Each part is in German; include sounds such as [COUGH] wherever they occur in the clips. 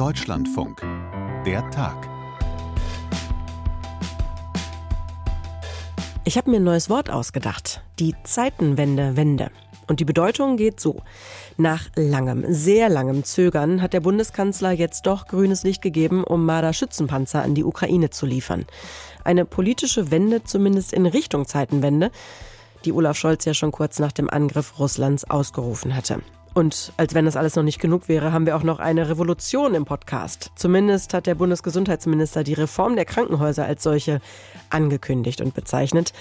Deutschlandfunk. Der Tag. Ich habe mir ein neues Wort ausgedacht. Die Zeitenwende-Wende. Und die Bedeutung geht so. Nach langem, sehr langem Zögern hat der Bundeskanzler jetzt doch grünes Licht gegeben, um Marder-Schützenpanzer an die Ukraine zu liefern. Eine politische Wende zumindest in Richtung Zeitenwende, die Olaf Scholz ja schon kurz nach dem Angriff Russlands ausgerufen hatte. Und als wenn das alles noch nicht genug wäre, haben wir auch noch eine Revolution im Podcast. Zumindest hat der Bundesgesundheitsminister die Reform der Krankenhäuser als solche angekündigt und bezeichnet.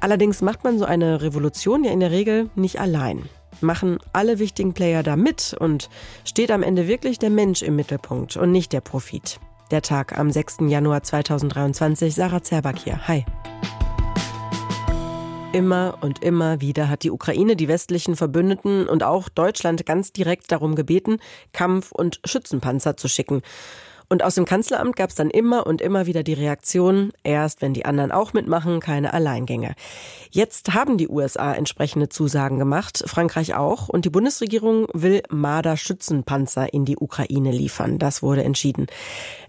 Allerdings macht man so eine Revolution ja in der Regel nicht allein. Machen alle wichtigen Player da mit und steht am Ende wirklich der Mensch im Mittelpunkt und nicht der Profit. Der Tag am 6. Januar 2023. Sarah Zerbak hier. Hi. Immer und immer wieder hat die Ukraine die westlichen Verbündeten und auch Deutschland ganz direkt darum gebeten, Kampf- und Schützenpanzer zu schicken. Und aus dem Kanzleramt gab es dann immer und immer wieder die Reaktion, erst wenn die anderen auch mitmachen, keine Alleingänge. Jetzt haben die USA entsprechende Zusagen gemacht, Frankreich auch, und die Bundesregierung will Marder-Schützenpanzer in die Ukraine liefern. Das wurde entschieden.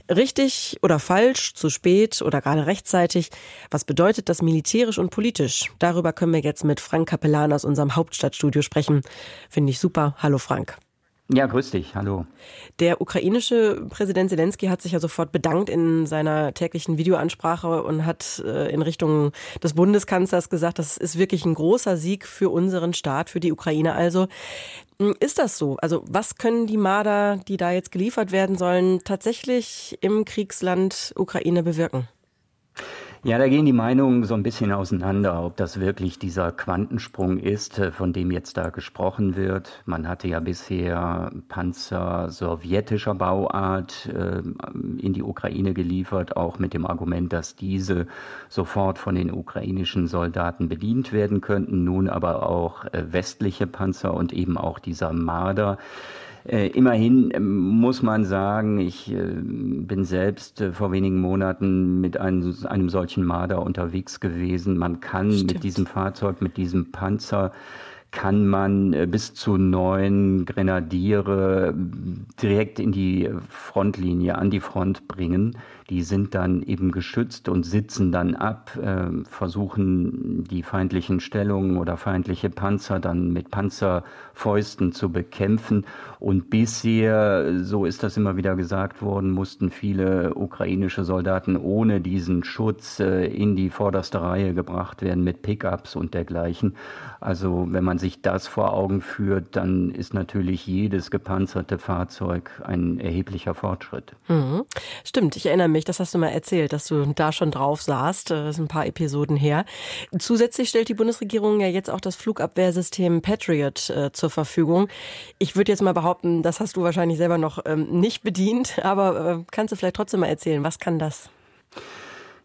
Richtig oder falsch, zu spät oder gerade rechtzeitig? Was bedeutet das militärisch und politisch? Darüber können wir jetzt mit Frank Kapellan aus unserem Hauptstadtstudio sprechen. Finde ich super. Hallo Frank. Ja, grüß dich. Hallo. Der ukrainische Präsident Zelensky hat sich ja sofort bedankt in seiner täglichen Videoansprache und hat äh, in Richtung des Bundeskanzlers gesagt, das ist wirklich ein großer Sieg für unseren Staat, für die Ukraine. Also hm, ist das so? Also was können die Marder, die da jetzt geliefert werden sollen, tatsächlich im Kriegsland Ukraine bewirken? Ja, da gehen die Meinungen so ein bisschen auseinander, ob das wirklich dieser Quantensprung ist, äh, von dem jetzt da gesprochen wird. Man hatte ja bisher Panzer sowjetischer Bauart äh, in die Ukraine geliefert, auch mit dem Argument, dass diese sofort von den ukrainischen Soldaten bedient werden könnten. Nun aber auch äh, westliche Panzer und eben auch dieser Marder. Äh, immerhin ähm, muss man sagen, ich äh, bin selbst äh, vor wenigen Monaten mit einem, einem solchen Marder unterwegs gewesen. Man kann Stimmt. mit diesem Fahrzeug, mit diesem Panzer kann man äh, bis zu neun Grenadiere direkt in die Frontlinie, an die Front bringen. Die sind dann eben geschützt und sitzen dann ab, äh, versuchen die feindlichen Stellungen oder feindliche Panzer dann mit Panzerfäusten zu bekämpfen. Und bisher, so ist das immer wieder gesagt worden, mussten viele ukrainische Soldaten ohne diesen Schutz äh, in die vorderste Reihe gebracht werden mit Pickups und dergleichen. Also wenn man sich das vor Augen führt, dann ist natürlich jedes gepanzerte Fahrzeug ein erheblicher Fortschritt. Mhm. Stimmt, ich erinnere mich, das hast du mal erzählt, dass du da schon drauf saßt. Das ist ein paar Episoden her. Zusätzlich stellt die Bundesregierung ja jetzt auch das Flugabwehrsystem Patriot äh, zur Verfügung. Ich würde jetzt mal behaupten, das hast du wahrscheinlich selber noch ähm, nicht bedient, [LAUGHS] aber äh, kannst du vielleicht trotzdem mal erzählen, was kann das?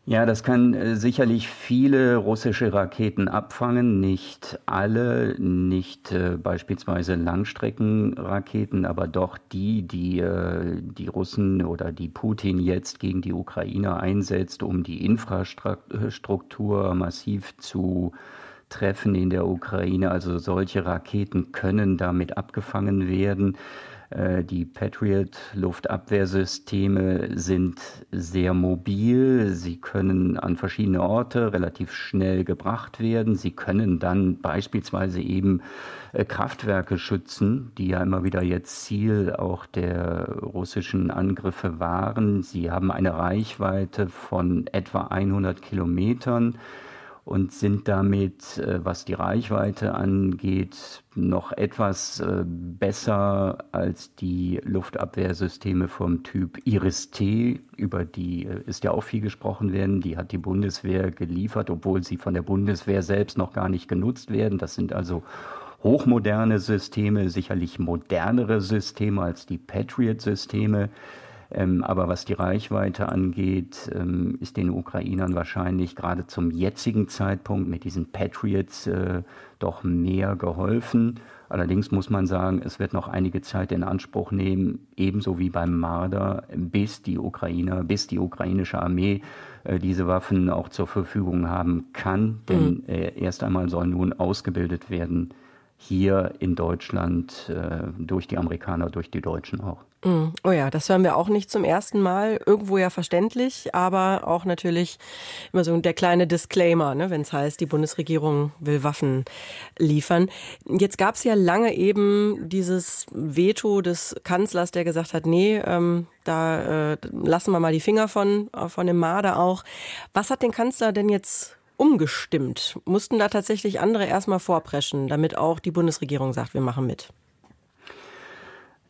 Ja, das kann äh, sicherlich viele russische Raketen abfangen, nicht alle, nicht äh, beispielsweise Langstreckenraketen, aber doch die, die äh, die Russen oder die Putin jetzt gegen die Ukraine einsetzt, um die Infrastruktur massiv zu treffen in der Ukraine. Also solche Raketen können damit abgefangen werden. Äh, die Patriot-Luftabwehrsysteme sind sehr mobil. Sie können an verschiedene Orte relativ schnell gebracht werden. Sie können dann beispielsweise eben äh, Kraftwerke schützen, die ja immer wieder jetzt Ziel auch der russischen Angriffe waren. Sie haben eine Reichweite von etwa 100 Kilometern und sind damit, äh, was die Reichweite angeht, noch etwas äh, besser als die Luftabwehrsysteme vom Typ Iris-T, über die äh, ist ja auch viel gesprochen werden. Die hat die Bundeswehr geliefert, obwohl sie von der Bundeswehr selbst noch gar nicht genutzt werden. Das sind also hochmoderne Systeme, sicherlich modernere Systeme als die Patriot-Systeme. Ähm, aber was die Reichweite angeht, ähm, ist den Ukrainern wahrscheinlich gerade zum jetzigen Zeitpunkt mit diesen Patriots äh, doch mehr geholfen. Allerdings muss man sagen, es wird noch einige Zeit in Anspruch nehmen, ebenso wie beim Marder, bis die Ukrainer, bis die ukrainische Armee äh, diese Waffen auch zur Verfügung haben kann. Denn mhm. äh, erst einmal soll nun ausgebildet werden hier in Deutschland äh, durch die Amerikaner, durch die Deutschen auch. Mm. Oh ja, das hören wir auch nicht zum ersten Mal. Irgendwo ja verständlich, aber auch natürlich immer so der kleine Disclaimer, ne, wenn es heißt, die Bundesregierung will Waffen liefern. Jetzt gab es ja lange eben dieses Veto des Kanzlers, der gesagt hat, nee, ähm, da äh, lassen wir mal die Finger von, äh, von dem Marder auch. Was hat den Kanzler denn jetzt umgestimmt? Mussten da tatsächlich andere erstmal vorpreschen, damit auch die Bundesregierung sagt, wir machen mit?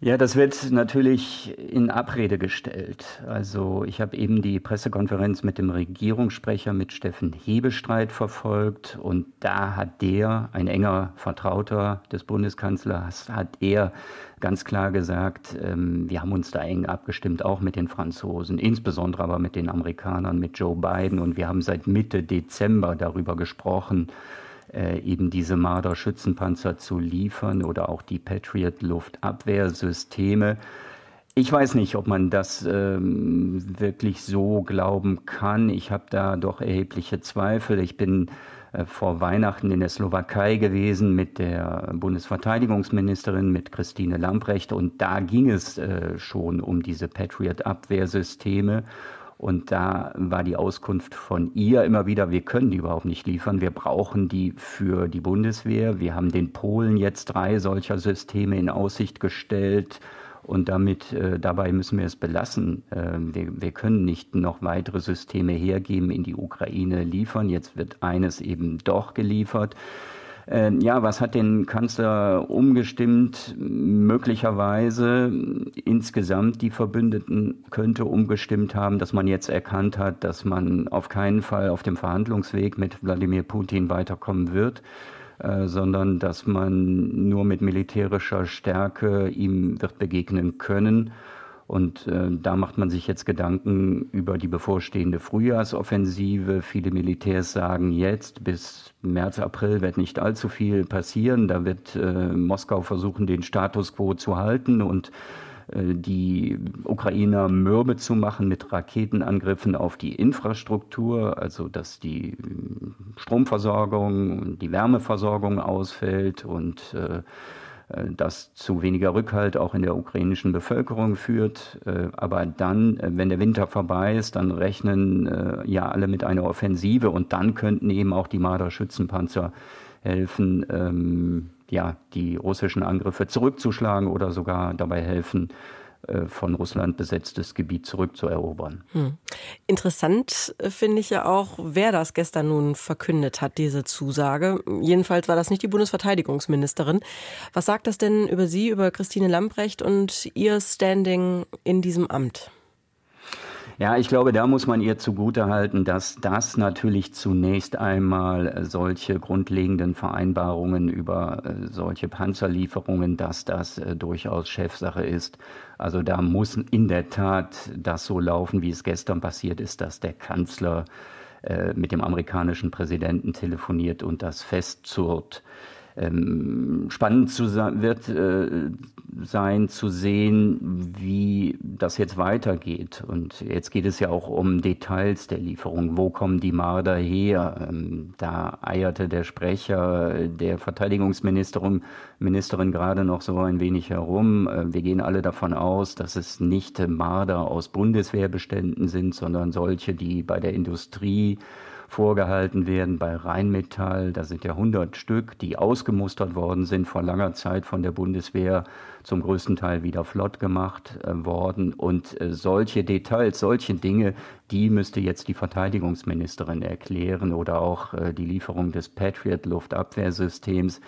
Ja, das wird natürlich in Abrede gestellt. Also ich habe eben die Pressekonferenz mit dem Regierungssprecher, mit Steffen Hebestreit verfolgt und da hat der, ein enger Vertrauter des Bundeskanzlers, hat er ganz klar gesagt, ähm, wir haben uns da eng abgestimmt, auch mit den Franzosen, insbesondere aber mit den Amerikanern, mit Joe Biden und wir haben seit Mitte Dezember darüber gesprochen, äh, eben diese Marder-Schützenpanzer zu liefern oder auch die Patriot-Luftabwehrsysteme. Ich weiß nicht, ob man das ähm, wirklich so glauben kann. Ich habe da doch erhebliche Zweifel. Ich bin äh, vor Weihnachten in der Slowakei gewesen mit der Bundesverteidigungsministerin, mit Christine Lamprecht. Und da ging es äh, schon um diese Patriot-Abwehrsysteme. Und da war die Auskunft von ihr immer wieder, wir können die überhaupt nicht liefern, wir brauchen die für die Bundeswehr. Wir haben den Polen jetzt drei solcher Systeme in Aussicht gestellt. Und damit, äh, dabei müssen wir es belassen. Äh, wir, wir können nicht noch weitere Systeme hergeben, in die Ukraine liefern. Jetzt wird eines eben doch geliefert. Äh, ja, was hat den Kanzler umgestimmt? Möglicherweise insgesamt die Verbündeten könnte umgestimmt haben, dass man jetzt erkannt hat, dass man auf keinen Fall auf dem Verhandlungsweg mit Wladimir Putin weiterkommen wird, äh, sondern dass man nur mit militärischer Stärke ihm wird begegnen können. Und äh, da macht man sich jetzt Gedanken über die bevorstehende Frühjahrsoffensive. Viele Militärs sagen jetzt, bis März, April wird nicht allzu viel passieren. Da wird äh, Moskau versuchen, den Status quo zu halten und äh, die Ukrainer mürbe zu machen mit Raketenangriffen auf die Infrastruktur, also dass die Stromversorgung, die Wärmeversorgung ausfällt und äh, das zu weniger Rückhalt auch in der ukrainischen Bevölkerung führt. Äh, aber dann, äh, wenn der Winter vorbei ist, dann rechnen ja alle mit einer Offensive und dann könnten eben auch die Marder-Schützenpanzer helfen, ähm, ja, die russischen Angriffe zurückzuschlagen oder sogar dabei helfen, äh, von Russland besetztes Gebiet zurückzuerobern. Hm. Interessant äh, finde ich ja auch, wer das gestern nun verkündet hat, diese Zusage. Jedenfalls war das nicht die Bundesverteidigungsministerin. Was sagt das denn über Sie, über Christine Lamprecht und Ihr Standing in diesem Amt? Ja, ich glaube, da muss man ihr zugutehalten, dass das natürlich zunächst einmal äh, solche grundlegenden Vereinbarungen über äh, solche Panzerlieferungen, dass das äh, durchaus Chefsache ist. Also da muss in der Tat das so laufen, wie es gestern passiert ist, dass der Kanzler mit dem amerikanischen Präsidenten telefoniert und das festzurrt. Ähm, spannend zu, wird äh, sein zu sehen, wie das jetzt weitergeht. Und jetzt geht es ja auch um Details der Lieferung. Wo kommen die Marder her? Ähm, da eierte der Sprecher der Verteidigungsministerin Ministerin gerade noch so ein wenig herum. Äh, wir gehen alle davon aus, dass es nicht Marder aus Bundeswehrbeständen sind, sondern solche, die bei der Industrie vorgehalten werden bei Rheinmetall. Da sind ja 100 Stück, die ausgemustert worden sind vor langer Zeit von der Bundeswehr, zum größten Teil wieder flott gemacht äh, worden. Und äh, solche Details, solche Dinge, die müsste jetzt die Verteidigungsministerin erklären oder auch äh, die Lieferung des Patriot Luftabwehrsystems.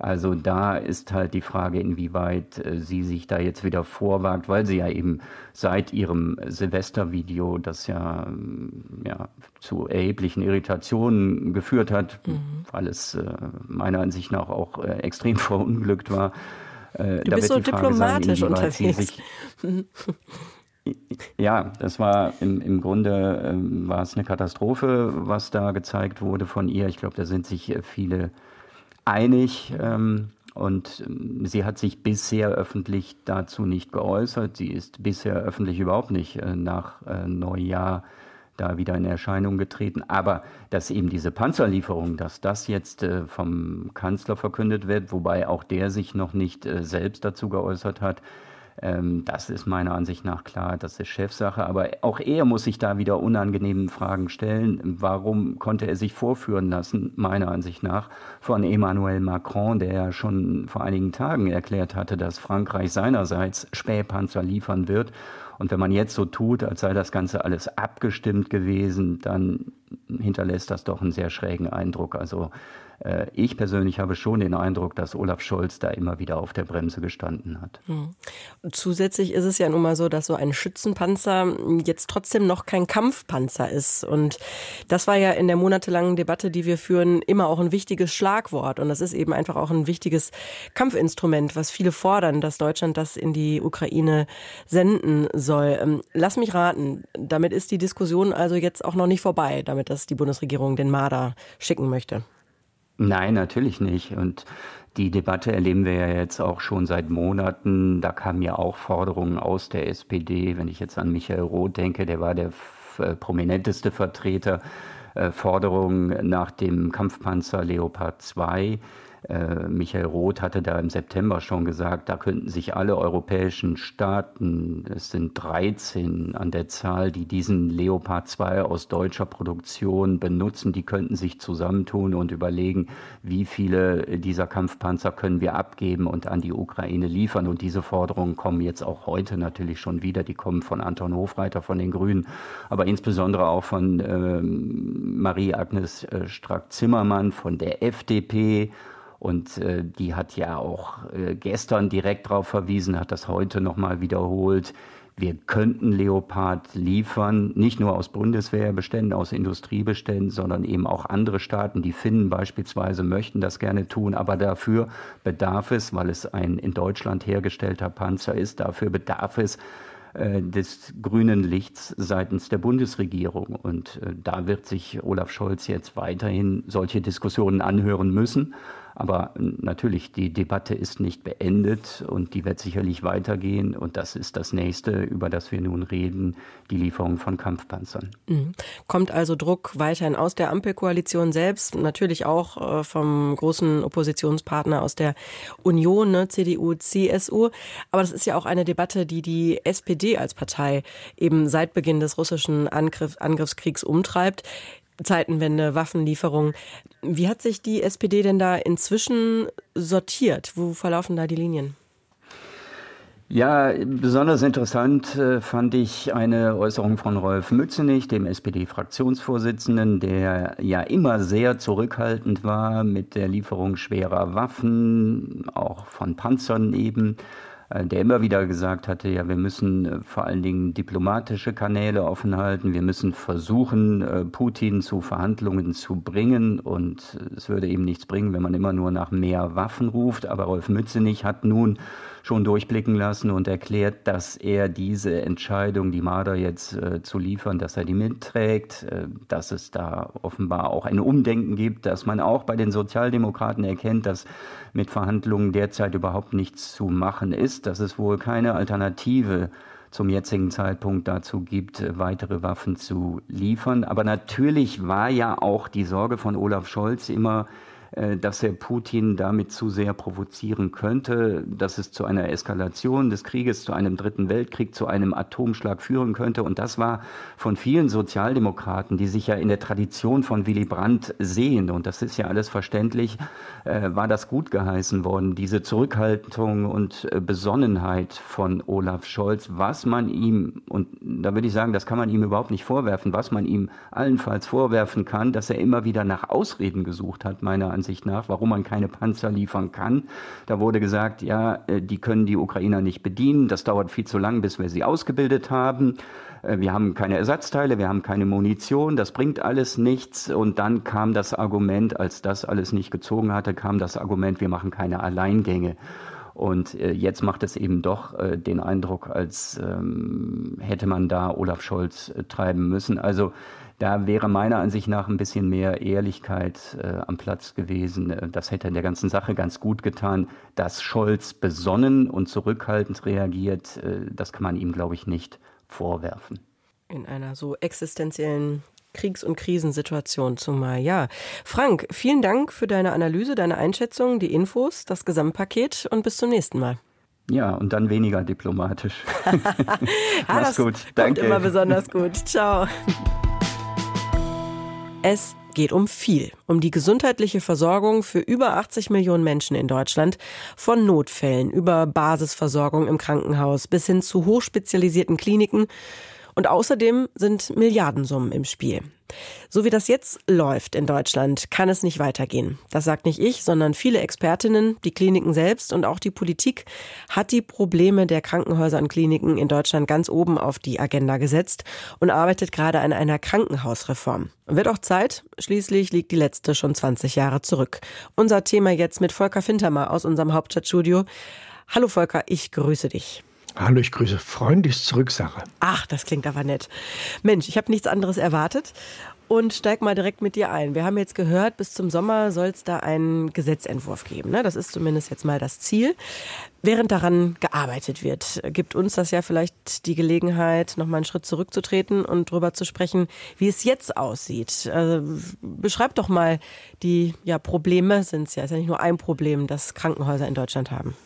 Also da ist halt die Frage, inwieweit äh, sie sich da jetzt wieder vorwagt, weil sie ja eben seit ihrem Silvestervideo, das ja, mm, ja zu erheblichen Irritationen geführt hat, mhm. weil es äh, meiner Ansicht nach auch äh, extrem [LAUGHS] verunglückt war. Du bist so diplomatisch sein, unterwegs. [LAUGHS] Ja, das war im, im Grunde ähm, war es eine Katastrophe, was da gezeigt wurde von ihr. Ich glaube, da sind sich viele einig. Ähm, und ähm, sie hat sich bisher öffentlich dazu nicht geäußert. Sie ist bisher öffentlich überhaupt nicht äh, nach äh, Neujahr da wieder in Erscheinung getreten. Aber dass eben diese Panzerlieferung, dass das jetzt äh, vom Kanzler verkündet wird, wobei auch der sich noch nicht selbst dazu geäußert hat, Ähm, das ist meiner Ansicht nach klar, das ist Chefsache. Aber auch er muss sich da wieder unangenehmen Fragen stellen. Warum konnte er sich vorführen lassen, meiner Ansicht nach, von Emmanuel Macron, der ja schon vor einigen Tagen erklärt hatte, dass Frankreich seinerseits Spähpanzer liefern wird. Und wenn man jetzt so tut, als sei das Ganze alles abgestimmt gewesen, dann hinterlässt das doch einen sehr schrägen Eindruck. Also äh, ich persönlich habe schon den Eindruck, dass Olaf Scholz da immer wieder auf der Bremse gestanden hat. Hm. Zusätzlich ist es ja nun mal so, dass so ein Schützenpanzer jetzt trotzdem noch kein Kampfpanzer ist. Und das war ja in der monatelangen Debatte, die wir führen, immer auch ein wichtiges Schlagwort. Und das ist eben einfach auch ein wichtiges Kampfinstrument, was viele fordern, dass Deutschland das in die Ukraine senden soll. Ähm, lass mich raten, damit ist die Diskussion also jetzt auch noch nicht vorbei, damit das die Bundesregierung den Marder schicken möchte. Nein, natürlich nicht. Und die Debatte erleben wir ja jetzt auch schon seit Monaten. Da kamen ja auch Forderungen aus der SPD. Wenn ich jetzt an Michael Roth denke, der war der äh, prominenteste Vertreter. Äh, Forderungen nach dem Kampfpanzer Leopard 2 äh, Michael Roth hatte da im September schon gesagt, da könnten sich alle europäischen Staaten, es sind 13 an der Zahl, die diesen Leopard 2 aus deutscher Produktion benutzen, die könnten sich zusammentun und überlegen, wie viele dieser Kampfpanzer können wir abgeben und an die Ukraine liefern. Und diese Forderungen kommen jetzt auch heute natürlich schon wieder. Die kommen von Anton Hofreiter von den Grünen, aber insbesondere auch von äh, Marie-Agnes äh, Strack-Zimmermann von der FDP und äh, die hat ja auch äh, gestern direkt darauf verwiesen, hat das heute nochmal wiederholt. Wir könnten Leopard liefern, nicht nur aus Bundeswehrbeständen, aus Industriebeständen, sondern eben auch andere Staaten. Die Finnen beispielsweise möchten das gerne tun, aber dafür bedarf es, weil es ein in Deutschland hergestellter Panzer ist, dafür bedarf es äh, des grünen Lichts seitens der Bundesregierung. Und äh, da wird sich Olaf Scholz jetzt weiterhin solche Diskussionen anhören müssen. Aber natürlich, die Debatte ist nicht beendet und die wird sicherlich weitergehen. Und das ist das nächste, über das wir nun reden, die Lieferung von Kampfpanzern. Mhm. Kommt also Druck weiterhin aus der Ampelkoalition selbst, natürlich auch äh, vom großen Oppositionspartner aus der Union, ne, CDU, CSU. Aber das ist ja auch eine Debatte, die die SPD als Partei eben seit Beginn des russischen Angriff, Angriffskriegs umtreibt. Zeitenwende, Waffenlieferung. Wie hat sich die SPD denn da inzwischen sortiert? Wo verlaufen da die Linien? Ja, besonders interessant äh, fand ich eine Äußerung von Rolf Mützenich, dem SPD-Fraktionsvorsitzenden, der ja immer sehr zurückhaltend war mit der Lieferung schwerer Waffen, auch von Panzern eben. Äh, der immer wieder gesagt hatte, ja, wir müssen äh, vor allen Dingen diplomatische Kanäle offen halten, wir müssen versuchen, äh, Putin zu Verhandlungen zu bringen und es würde eben nichts bringen, wenn man immer nur nach mehr Waffen ruft. Aber Rolf Mützenich hat nun schon durchblicken lassen und erklärt, dass er diese Entscheidung, die Marder jetzt äh, zu liefern, dass er die mitträgt, äh, dass es da offenbar auch ein Umdenken gibt, dass man auch bei den Sozialdemokraten erkennt, dass mit Verhandlungen derzeit überhaupt nichts zu machen ist, dass es wohl keine Alternative zum jetzigen Zeitpunkt dazu gibt, weitere Waffen zu liefern. Aber natürlich war ja auch die Sorge von Olaf Scholz immer, äh, dass er Putin damit zu sehr provozieren könnte, dass es zu einer Eskalation des Krieges, zu einem dritten Weltkrieg, zu einem Atomschlag führen könnte. Und das war von vielen Sozialdemokraten, die sich ja in der Tradition von Willy Brandt sehen, und das ist ja alles verständlich, äh, war das gut geheißen worden, diese Zurückhaltung und äh, Besonnenheit von Olaf Scholz, was man ihm, und da würde ich sagen, das kann man ihm überhaupt nicht vorwerfen, was man ihm allenfalls vorwerfen kann, dass er immer wieder nach Ausreden gesucht hat, meiner Ansicht nach, warum man keine Panzer liefern kann. Da wurde gesagt, ja, äh, die können die Ukrainer nicht bedienen. Das dauert viel zu lang, bis wir sie ausgebildet haben. Äh, wir haben keine Ersatzteile, wir haben keine Munition, das bringt alles nichts. Und dann kam das Argument, als das alles nicht gezogen hatte, kam das Argument, wir machen keine Alleingänge. Und äh, jetzt macht es eben doch den Eindruck, als ähm, hätte man da Olaf Scholz treiben müssen. Also da wäre meiner Ansicht nach ein bisschen mehr Ehrlichkeit äh, am Platz gewesen. Äh, das hätte der ganzen Sache ganz gut getan. Dass Scholz besonnen und zurückhaltend reagiert, äh, das kann man ihm, glaube ich, nicht vorwerfen. In einer so existenziellen Kriegs- und Krisensituation zumal. Ja, Frank, vielen Dank für deine Analyse, deine Einschätzung, die Infos, das Gesamtpaket und bis zum nächsten Mal. Ja, und dann weniger diplomatisch. [LAUGHS] [LAUGHS] ja, Mach's gut. Danke. immer besonders gut. Ciao. [LAUGHS] Es geht um viel, um die gesundheitliche Versorgung für über 80 Millionen Menschen in Deutschland, von Notfällen über Basisversorgung im Krankenhaus bis hin zu hochspezialisierten Kliniken und außerdem sind Milliardensummen im Spiel. So wie das jetzt läuft in Deutschland, kann es nicht weitergehen. Das sagt nicht ich, sondern viele Expertinnen, die Kliniken selbst und auch die Politik hat die Probleme der Krankenhäuser und Kliniken in Deutschland ganz oben auf die Agenda gesetzt und arbeitet gerade an einer Krankenhausreform. Wird auch Zeit, schließlich liegt die letzte schon 20 Jahre zurück. Unser Thema jetzt mit Volker Fintermer aus unserem Hauptstadtstudio. Hallo Volker, ich grüße dich. Hallo, ich grüße freundlich zurück, Sarah. Ach, das klingt aber nett. Mensch, ich habe nichts anderes erwartet und steig mal direkt mit dir ein. Wir haben jetzt gehört, bis zum Sommer soll es da einen Gesetzentwurf geben. Ne? Das ist zumindest jetzt mal das Ziel. Während daran gearbeitet wird, gibt uns das ja vielleicht die Gelegenheit, noch mal einen Schritt zurückzutreten und darüber zu sprechen, wie es jetzt aussieht. Also, beschreib doch mal die ja, Probleme, sind es ja, ja nicht nur ein Problem, das Krankenhäuser in Deutschland haben.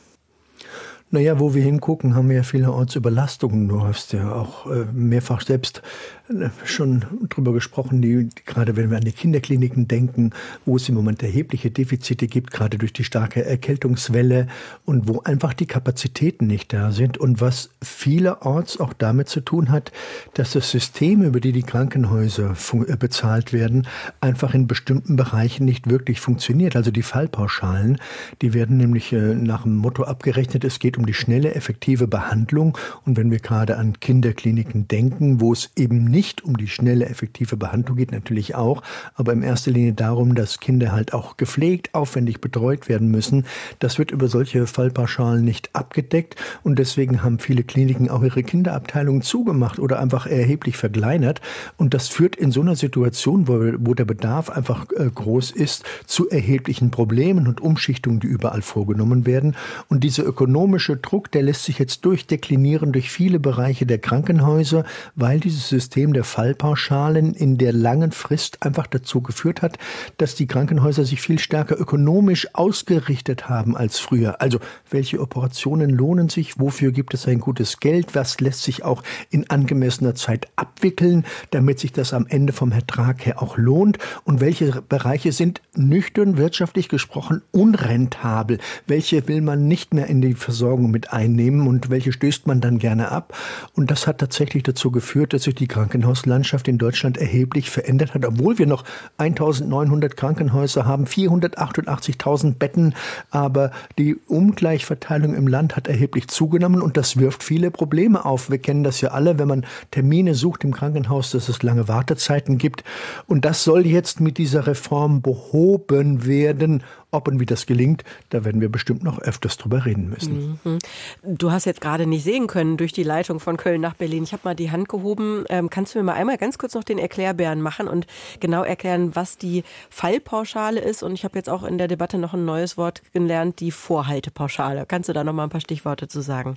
Naja, wo wir hingucken, haben wir ja vielerorts Überlastungen. Du hast ja auch äh, mehrfach selbst äh, schon drüber gesprochen, die, gerade wenn wir an die Kinderkliniken denken, wo es im Moment erhebliche Defizite gibt, gerade durch die starke Erkältungswelle und wo einfach die Kapazitäten nicht da sind und was vielerorts auch damit zu tun hat, dass das System, über die die Krankenhäuser äh, bezahlt werden, einfach in bestimmten Bereichen nicht wirklich funktioniert. Also die Fallpauschalen, die werden nämlich nach dem Motto abgerechnet, es geht um die schnelle, effektive Behandlung. Und wenn wir gerade an Kinderkliniken denken, wo es eben nicht um die schnelle, effektive Behandlung geht, natürlich auch, aber in erster Linie darum, dass Kinder halt auch gepflegt, aufwendig betreut werden müssen. Das wird über solche Fallpauschalen nicht abgedeckt. Und deswegen haben viele Kliniken auch ihre Kinderabteilungen zugemacht oder einfach erheblich verkleinert. Und das führt in so einer Situation, wo, wo der Bedarf einfach äh, groß ist, zu erheblichen Problemen und Umschichtungen, die überall vorgenommen werden. Und diese ökonomische Druck, der lässt sich jetzt durchdeklinieren durch viele Bereiche der Krankenhäuser, weil dieses System der Fallpauschalen in der langen Frist einfach dazu geführt hat, dass die Krankenhäuser sich viel stärker ökonomisch ausgerichtet haben als früher. Also welche Operationen lohnen sich, wofür gibt es ein gutes Geld, was lässt sich auch in angemessener Zeit abwickeln, damit sich das am Ende vom Ertrag her auch lohnt? Und welche Bereiche sind nüchtern wirtschaftlich gesprochen unrentabel, welche will man nicht mehr in die Versorgung mit einnehmen und welche stößt man dann gerne ab? Und das hat tatsächlich dazu geführt, dass sich die Krankenhauslandschaft in Deutschland erheblich verändert hat, obwohl wir noch 1900 Krankenhäuser haben, 488.000 Betten, aber die Ungleichverteilung im Land hat erheblich zugenommen und das wirft viele Probleme auf. Wir kennen das ja alle, wenn man Termine sucht im Krankenhaus, dass es lange Wartezeiten gibt. Und das soll jetzt mit dieser Reform behoben werden ob und wie das gelingt, da werden wir bestimmt noch öfters drüber reden müssen. Mhm. Du hast jetzt gerade nicht sehen können durch die Leitung von Köln nach Berlin. Ich habe mal die Hand gehoben. Ähm, kannst du mir mal einmal ganz kurz noch den Erklärbären machen und genau erklären, was die Fallpauschale ist? Und ich habe jetzt auch in der Debatte noch ein neues Wort gelernt, die Vorhaltepauschale. Kannst du da noch mal ein paar Stichworte zu sagen?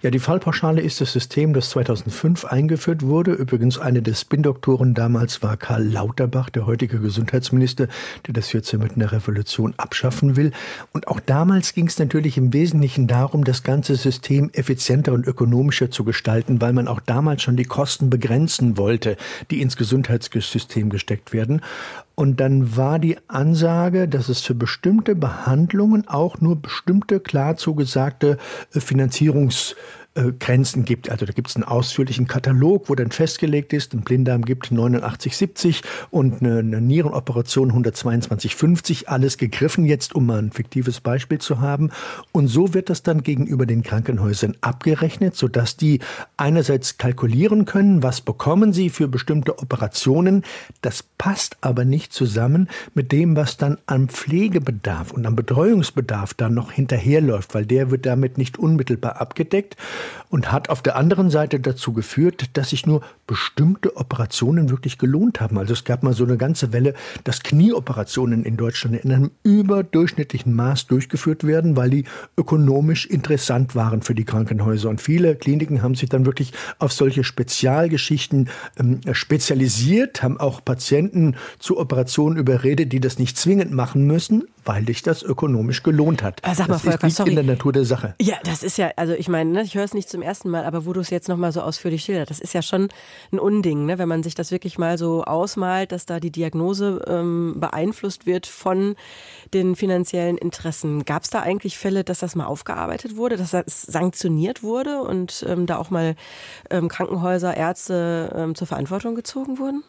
Ja, die Fallpauschale ist das System, das 2005 eingeführt wurde. Übrigens, eine der Spin-Doktoren damals war Karl Lauterbach, der heutige Gesundheitsminister, der das jetzt mit einer Revolution abschaffen will. Und auch damals ging es natürlich im Wesentlichen darum, das ganze System effizienter und ökonomischer zu gestalten, weil man auch damals schon die Kosten begrenzen wollte, die ins Gesundheitssystem gesteckt werden. Und dann war die Ansage, dass es für bestimmte Behandlungen auch nur bestimmte klar zugesagte äh, Finanzierungs äh, Grenzen gibt. Also da gibt es einen ausführlichen Katalog, wo dann festgelegt ist, ein Blinddarm gibt 89,70 und eine, eine Nierenoperation 122,50. Alles gegriffen jetzt, um mal ein fiktives Beispiel zu haben. Und so wird das dann gegenüber den Krankenhäusern abgerechnet, sodass die einerseits kalkulieren können, was bekommen sie für bestimmte Operationen. Das passt aber nicht zusammen mit dem, was dann am Pflegebedarf und am Betreuungsbedarf dann noch hinterherläuft, weil der wird damit nicht unmittelbar abgedeckt und hat auf der anderen Seite dazu geführt, dass sich nur bestimmte Operationen wirklich gelohnt haben. Also es gab mal so eine ganze Welle, dass Knieoperationen in Deutschland in einem überdurchschnittlichen Maß durchgeführt werden, weil die ökonomisch interessant waren für die Krankenhäuser. Und viele Kliniken haben sich dann wirklich auf solche Spezialgeschichten ähm, spezialisiert, haben auch Patienten zu Operationen überredet, die das nicht zwingend machen müssen, weil dich das ökonomisch gelohnt hat. Äh, sag mal, das Volker, liegt sorry. in der Natur der Sache. Ja, das ist ja, also ich meine, ne, ich höre es nicht zum ersten Mal, aber wo du es jetzt nochmal so ausführlich schilderst, das ist ja schon ein Unding, ne, wenn man sich das wirklich mal so ausmalt, dass da die Diagnose ähm, beeinflusst wird von den finanziellen Interessen. Gab es da eigentlich Fälle, dass das mal aufgearbeitet wurde, dass das sanktioniert wurde und ähm, da auch mal ähm, Krankenhäuser, Ärzte ähm, zur Verantwortung gezogen wurden?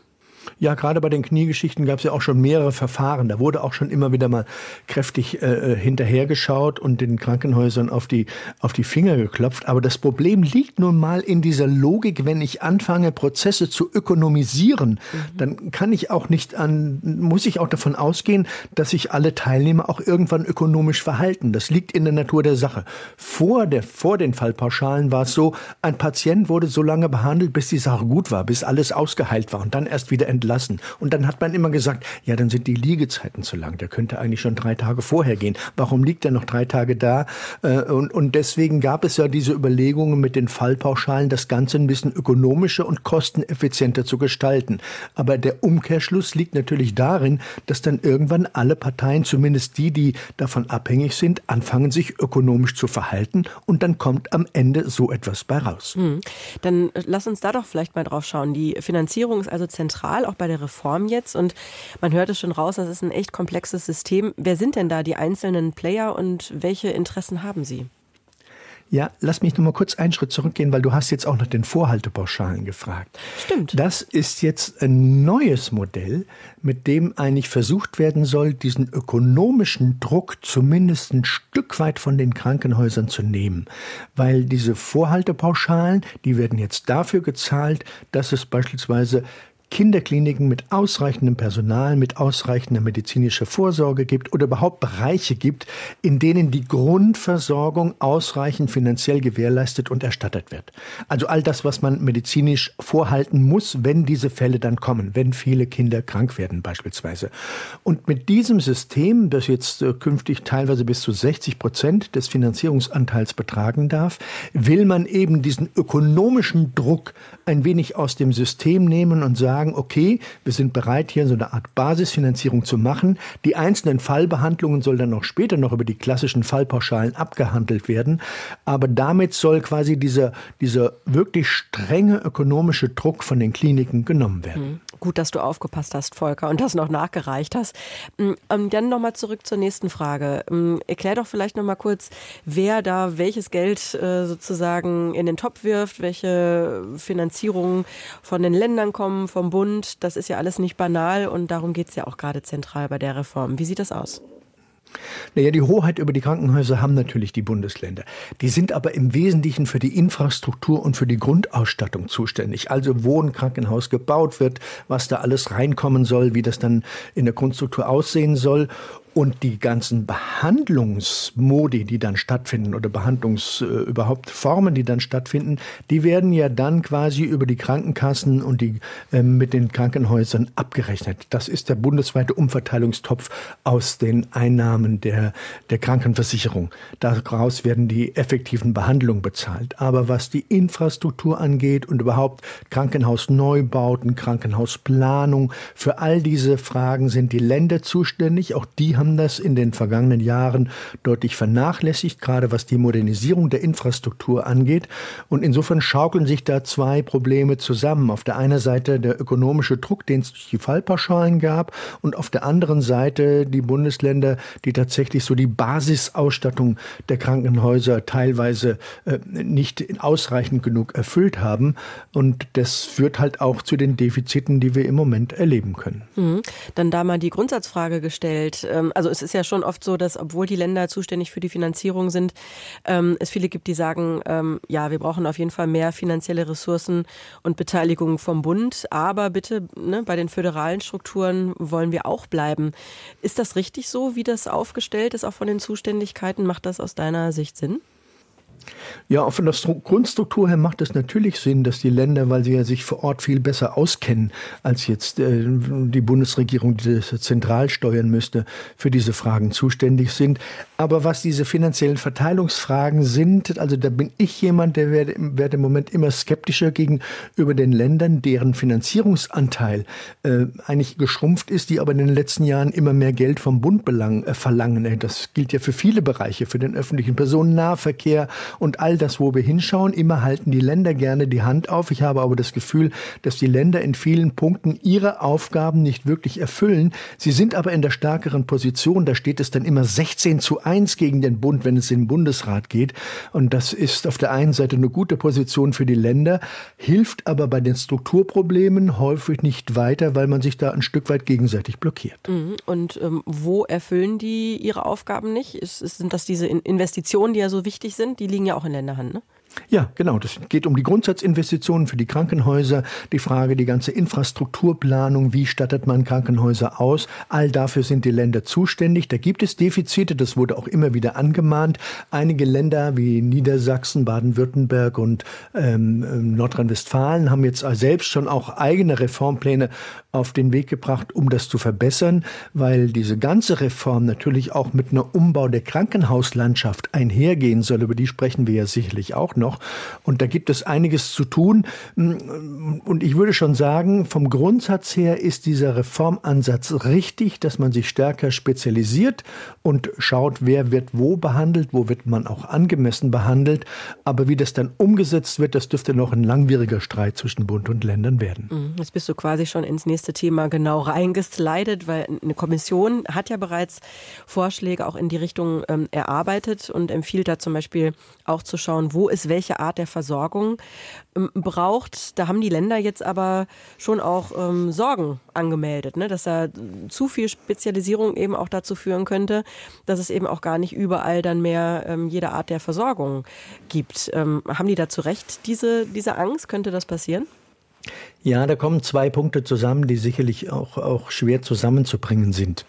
Ja, gerade bei den Kniegeschichten gab es ja auch schon mehrere Verfahren. Da wurde auch schon immer wieder mal kräftig äh, hinterhergeschaut und den Krankenhäusern auf die, auf die Finger geklopft. Aber das Problem liegt nun mal in dieser Logik, wenn ich anfange, Prozesse zu ökonomisieren, mhm. dann kann ich auch nicht an, muss ich auch davon ausgehen, dass sich alle Teilnehmer auch irgendwann ökonomisch verhalten. Das liegt in der Natur der Sache. Vor, der, vor den Fallpauschalen war es so, ein Patient wurde so lange behandelt, bis die Sache gut war, bis alles ausgeheilt war und dann erst wieder entlassen. Und dann hat man immer gesagt, ja, dann sind die Liegezeiten zu lang. Der könnte eigentlich schon drei Tage vorher gehen. Warum liegt er noch drei Tage da? Äh, und, und deswegen gab es ja diese Überlegungen mit den Fallpauschalen, das Ganze ein bisschen ökonomischer und kosteneffizienter zu gestalten. Aber der Umkehrschluss liegt natürlich darin, dass dann irgendwann alle Parteien, zumindest die, die davon abhängig sind, anfangen, sich ökonomisch zu verhalten. Und dann kommt am Ende so etwas bei raus. Hm. Dann äh, lass uns da doch vielleicht mal drauf schauen. Die Finanzierung ist also zentral auch bei der Reform jetzt. Und man hört es schon raus, das ist ein echt komplexes System. Wer sind denn da die einzelnen Player und welche Interessen haben sie? Ja, lass mich noch mal kurz einen Schritt zurückgehen, weil du hast jetzt auch nach den Vorhaltepauschalen gefragt. Stimmt. Das ist jetzt ein neues Modell, mit dem eigentlich versucht werden soll, diesen ökonomischen Druck zumindest ein Stück weit von den Krankenhäusern zu nehmen. Weil diese Vorhaltepauschalen, die werden jetzt dafür gezahlt, dass es beispielsweise Kinderkliniken mit ausreichendem Personal, mit ausreichender medizinischer Vorsorge gibt oder überhaupt Bereiche gibt, in denen die Grundversorgung ausreichend finanziell gewährleistet und erstattet wird. Also all das, was man medizinisch vorhalten muss, wenn diese Fälle dann kommen, wenn viele Kinder krank werden beispielsweise. Und mit diesem System, das jetzt äh, künftig teilweise bis zu 60 Prozent des Finanzierungsanteils betragen darf, will man eben diesen ökonomischen Druck ein wenig aus dem System nehmen und sagen, sagen, okay, wir sind bereit, hier so eine Art Basisfinanzierung zu machen. Die einzelnen Fallbehandlungen soll dann auch später noch über die klassischen Fallpauschalen abgehandelt werden. Aber damit soll quasi dieser, dieser wirklich strenge ökonomische Druck von den Kliniken genommen werden. Mhm. Gut, dass du aufgepasst hast, Volker, und das noch nachgereicht hast. Mm, ähm, dann nochmal zurück zur nächsten Frage. Ähm, erklär doch vielleicht nochmal kurz, wer da welches Geld äh, sozusagen in den Topf wirft, welche Finanzierungen von den Ländern kommen, vom Bund. Das ist ja alles nicht banal und darum geht es ja auch gerade zentral bei der Reform. Wie sieht das aus? Naja, die Hoheit über die Krankenhäuser haben natürlich die Bundesländer. Die sind aber im Wesentlichen für die Infrastruktur und für die Grundausstattung zuständig. Also wo ein Krankenhaus gebaut wird, was da alles reinkommen soll, wie das dann in der Grundstruktur aussehen soll. Und die ganzen Behandlungsmodi, die dann stattfinden oder Behandlungs äh, überhaupt Formen, die dann stattfinden, die werden ja dann quasi über die Krankenkassen und die äh, mit den Krankenhäusern abgerechnet. Das ist der bundesweite Umverteilungstopf aus den Einnahmen der, der Krankenversicherung. Daraus werden die effektiven Behandlungen bezahlt. Aber was die Infrastruktur angeht und überhaupt Krankenhausneubauten, Krankenhausplanung, für all diese Fragen sind die Länder zuständig. Auch die haben das in den vergangenen Jahren deutlich vernachlässigt, gerade was die Modernisierung der Infrastruktur angeht. Und insofern schaukeln sich da zwei Probleme zusammen. Auf der einen Seite der ökonomische Druck, den es durch die Fallpauschalen gab, und auf der anderen Seite die Bundesländer, die tatsächlich so die Basisausstattung der Krankenhäuser teilweise äh, nicht ausreichend genug erfüllt haben. Und das führt halt auch zu den Defiziten, die wir im Moment erleben können. Mhm. Dann da mal die Grundsatzfrage gestellt. Ähm, also es ist ja schon oft so, dass obwohl die Länder zuständig für die Finanzierung sind, ähm, es viele gibt, die sagen, ähm, ja, wir brauchen auf jeden Fall mehr finanzielle Ressourcen und Beteiligung vom Bund, aber bitte ne, bei den föderalen Strukturen wollen wir auch bleiben. Ist das richtig so, wie das aufgestellt ist, auch von den Zuständigkeiten? Macht das aus deiner Sicht Sinn? Ja, von der Grundstruktur her macht es natürlich Sinn, dass die Länder, weil sie ja sich vor Ort viel besser auskennen, als jetzt äh, die Bundesregierung, die das zentral steuern müsste, für diese Fragen zuständig sind. Aber was diese finanziellen Verteilungsfragen sind, also da bin ich jemand, der werde, werde im Moment immer skeptischer gegenüber den Ländern, deren Finanzierungsanteil äh, eigentlich geschrumpft ist, die aber in den letzten Jahren immer mehr Geld vom Bund belang, äh, verlangen. Das gilt ja für viele Bereiche, für den öffentlichen Personennahverkehr und all das, wo wir hinschauen. Immer halten die Länder gerne die Hand auf. Ich habe aber das Gefühl, dass die Länder in vielen Punkten ihre Aufgaben nicht wirklich erfüllen. Sie sind aber in der stärkeren Position. Da steht es dann immer 16 zu 1 gegen den Bund, wenn es in den Bundesrat geht. Und das ist auf der einen Seite eine gute Position für die Länder, hilft aber bei den Strukturproblemen häufig nicht weiter, weil man sich da ein Stück weit gegenseitig blockiert. Mhm. Und ähm, wo erfüllen die ihre Aufgaben nicht? Ist, sind das diese Investitionen, die ja so wichtig sind? Die liegen ja auch in der Hand, ne? Ja, genau. Das geht um die Grundsatzinvestitionen für die Krankenhäuser, die Frage, die ganze Infrastrukturplanung, wie stattet man Krankenhäuser aus. All dafür sind die Länder zuständig. Da gibt es Defizite, das wurde auch immer wieder angemahnt. Einige Länder wie Niedersachsen, Baden-Württemberg und ähm, ähm Nordrhein-Westfalen haben jetzt selbst schon auch eigene Reformpläne auf den Weg gebracht, um das zu verbessern, weil diese ganze Reform natürlich auch mit einer Umbau der Krankenhauslandschaft einhergehen soll. Über die sprechen wir ja sicherlich auch noch. Und da gibt es einiges zu tun. Und ich würde schon sagen, vom Grundsatz her ist dieser Reformansatz richtig, dass man sich stärker spezialisiert und schaut, wer wird wo behandelt, wo wird man auch angemessen behandelt. Aber wie das dann umgesetzt wird, das dürfte noch ein langwieriger Streit zwischen Bund und Ländern werden. Mhm. Jetzt bist du quasi schon ins nächste nächste Thema genau reingeslidet, weil eine Kommission hat ja bereits Vorschläge auch in die Richtung ähm, erarbeitet und empfiehlt da zum Beispiel auch zu schauen, wo es welche Art der Versorgung ähm, braucht. Da haben die Länder jetzt aber schon auch ähm, Sorgen angemeldet, ne? dass da zu viel Spezialisierung eben auch dazu führen könnte, dass es eben auch gar nicht überall dann mehr ähm, jede Art der Versorgung gibt. Ähm, haben die da zu Recht diese, diese Angst? Könnte das passieren? Ja, da kommen zwei Punkte zusammen, die sicherlich auch, auch schwer zusammenzubringen sind.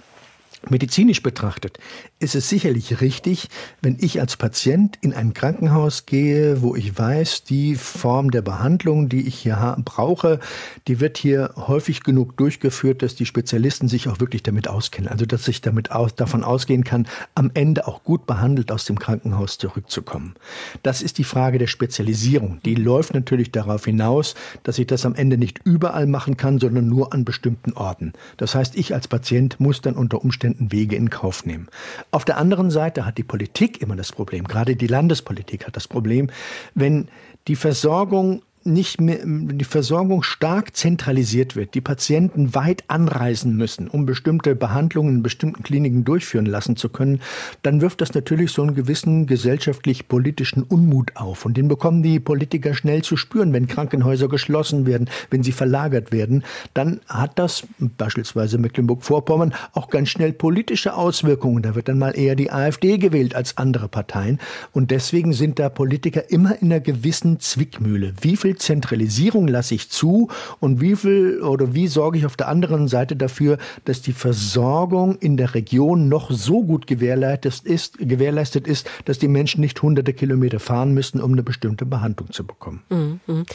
Medizinisch betrachtet ist es sicherlich richtig, wenn ich als Patient in ein Krankenhaus gehe, wo ich weiß, die Form der Behandlung, die ich hier brauche, die wird hier häufig genug durchgeführt, dass die Spezialisten sich auch wirklich damit auskennen. Also dass ich damit aus, davon ausgehen kann, am Ende auch gut behandelt aus dem Krankenhaus zurückzukommen. Das ist die Frage der Spezialisierung. Die läuft natürlich darauf hinaus, dass ich das am Ende nicht überall machen kann, sondern nur an bestimmten Orten. Das heißt, ich als Patient muss dann unter Umständen Wege in Kauf nehmen. Auf der anderen Seite hat die Politik immer das Problem, gerade die Landespolitik hat das Problem, wenn die Versorgung nicht mehr die Versorgung stark zentralisiert wird, die Patienten weit anreisen müssen, um bestimmte Behandlungen in bestimmten Kliniken durchführen lassen zu können, dann wirft das natürlich so einen gewissen gesellschaftlich-politischen Unmut auf. Und den bekommen die Politiker schnell zu spüren, wenn Krankenhäuser geschlossen werden, wenn sie verlagert werden. Dann hat das beispielsweise Mecklenburg-Vorpommern auch ganz schnell politische Auswirkungen. Da wird dann mal eher die AfD gewählt als andere Parteien. Und deswegen sind da Politiker immer in einer gewissen Zwickmühle. Wie viel viel Zentralisierung lasse ich zu und wie viel oder wie sorge ich auf der anderen Seite dafür, dass die Versorgung in der Region noch so gut gewährleistet ist, gewährleistet ist, dass die Menschen nicht hunderte Kilometer fahren müssen, um eine bestimmte Behandlung zu bekommen. Mhm.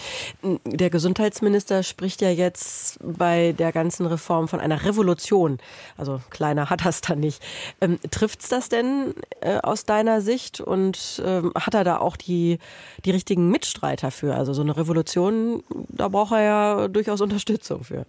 Der Gesundheitsminister spricht ja jetzt bei der ganzen Reform von einer Revolution. Also kleiner hat das dann nicht. Ähm, Trifft es das denn äh, aus deiner Sicht und ähm, hat er da auch die, die richtigen Mitstreiter für? Also so eine Revolution Revolution, da braucht er ja durchaus Unterstützung für.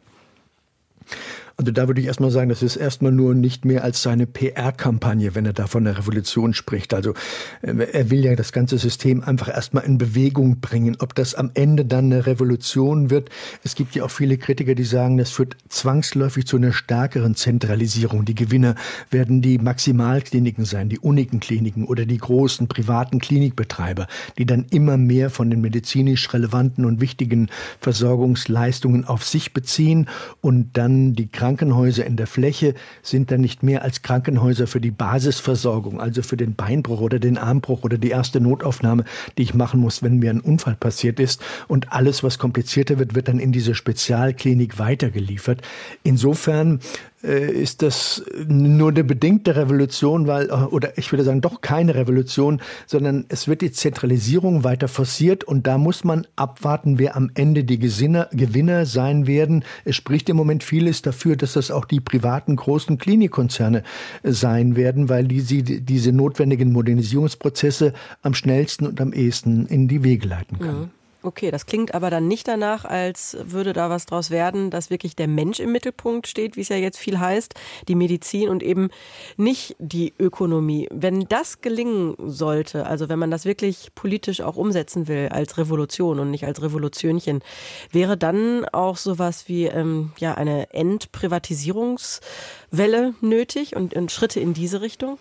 Also da würde ich erstmal sagen, das ist erstmal nur nicht mehr als seine PR-Kampagne, wenn er da von der Revolution spricht. Also äh, er will ja das ganze System einfach erstmal in Bewegung bringen. Ob das am Ende dann eine Revolution wird, es gibt ja auch viele Kritiker, die sagen, das führt zwangsläufig zu einer stärkeren Zentralisierung. Die Gewinner werden die Maximalkliniken sein, die Unikenkliniken oder die großen privaten Klinikbetreiber, die dann immer mehr von den medizinisch relevanten und wichtigen Versorgungsleistungen auf sich beziehen und dann die Krankenhäuser in der Fläche sind dann nicht mehr als Krankenhäuser für die Basisversorgung, also für den Beinbruch oder den Armbruch oder die erste Notaufnahme, die ich machen muss, wenn mir ein Unfall passiert ist. Und alles, was komplizierter wird, wird dann in diese Spezialklinik weitergeliefert. Insofern ist das nur eine bedingte Revolution, weil, oder ich würde sagen, doch keine Revolution, sondern es wird die Zentralisierung weiter forciert und da muss man abwarten, wer am Ende die Gesinner, Gewinner sein werden. Es spricht im Moment vieles dafür, dass das auch die privaten großen Klinikkonzerne sein werden, weil die sie diese notwendigen Modernisierungsprozesse am schnellsten und am ehesten in die Wege leiten können. Mhm. Okay, das klingt aber dann nicht danach, als würde da was draus werden, dass wirklich der Mensch im Mittelpunkt steht, wie es ja jetzt viel heißt, die Medizin und eben nicht die Ökonomie. Wenn das gelingen sollte, also wenn man das wirklich politisch auch umsetzen will als Revolution und nicht als Revolutionchen, wäre dann auch sowas wie ähm, ja eine Entprivatisierungswelle nötig und, und Schritte in diese Richtung?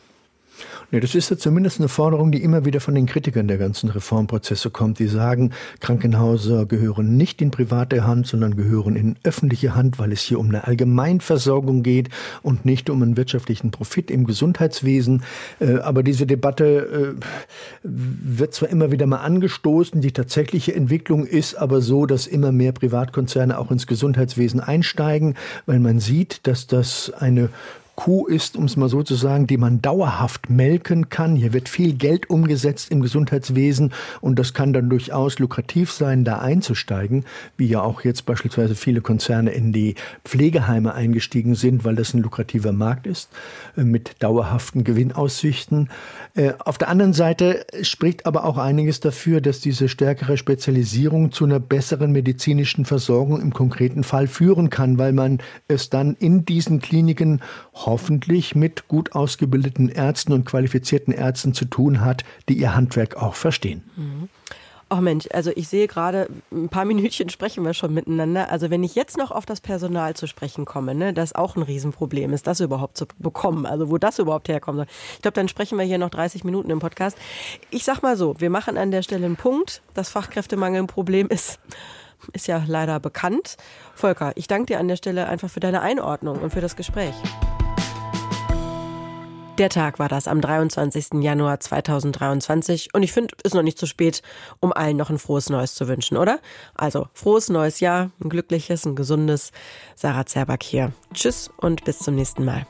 Nee, das ist ja zumindest eine Forderung, die immer wieder von den Kritikern der ganzen Reformprozesse kommt. Die sagen, Krankenhäuser gehören nicht in private Hand, sondern gehören in öffentliche Hand, weil es hier um eine Allgemeinversorgung geht und nicht um einen wirtschaftlichen Profit im Gesundheitswesen. Äh, aber diese Debatte äh, wird zwar immer wieder mal angestoßen, die tatsächliche Entwicklung ist aber so, dass immer mehr Privatkonzerne auch ins Gesundheitswesen einsteigen, weil man sieht, dass das eine Kuh ist, um es mal so zu sagen, die man dauerhaft melken kann. Hier wird viel Geld umgesetzt im Gesundheitswesen und das kann dann durchaus lukrativ sein, da einzusteigen, wie ja auch jetzt beispielsweise viele Konzerne in die Pflegeheime eingestiegen sind, weil das ein lukrativer Markt ist äh, mit dauerhaften Gewinnaussichten. Äh, auf der anderen Seite spricht aber auch einiges dafür, dass diese stärkere Spezialisierung zu einer besseren medizinischen Versorgung im konkreten Fall führen kann, weil man es dann in diesen Kliniken hoffentlich mit gut ausgebildeten Ärzten und qualifizierten Ärzten zu tun hat, die ihr Handwerk auch verstehen. Mhm. Oh Mensch, also ich sehe gerade, ein paar [LAUGHS] Minütchen sprechen wir schon miteinander. Also wenn ich jetzt noch auf das Personal zu sprechen komme, ne, das auch ein Riesenproblem ist, das überhaupt zu bekommen, also wo das überhaupt herkommen soll. Ich glaube, dann sprechen wir hier noch 30 Minuten im Podcast. Ich sag mal so, wir machen an der Stelle einen Punkt. Das Fachkräftemangel ein Problem ist, ist ja leider bekannt. Volker, ich danke dir an der Stelle einfach für deine Einordnung und für das Gespräch. Der Tag war das am 23. Januar 2023 und ich finde, es ist noch nicht zu spät, um allen noch ein frohes Neues zu wünschen, oder? Also, frohes neues Jahr, ein glückliches, ein gesundes. Sarah Zerback hier. Tschüss und bis zum nächsten Mal.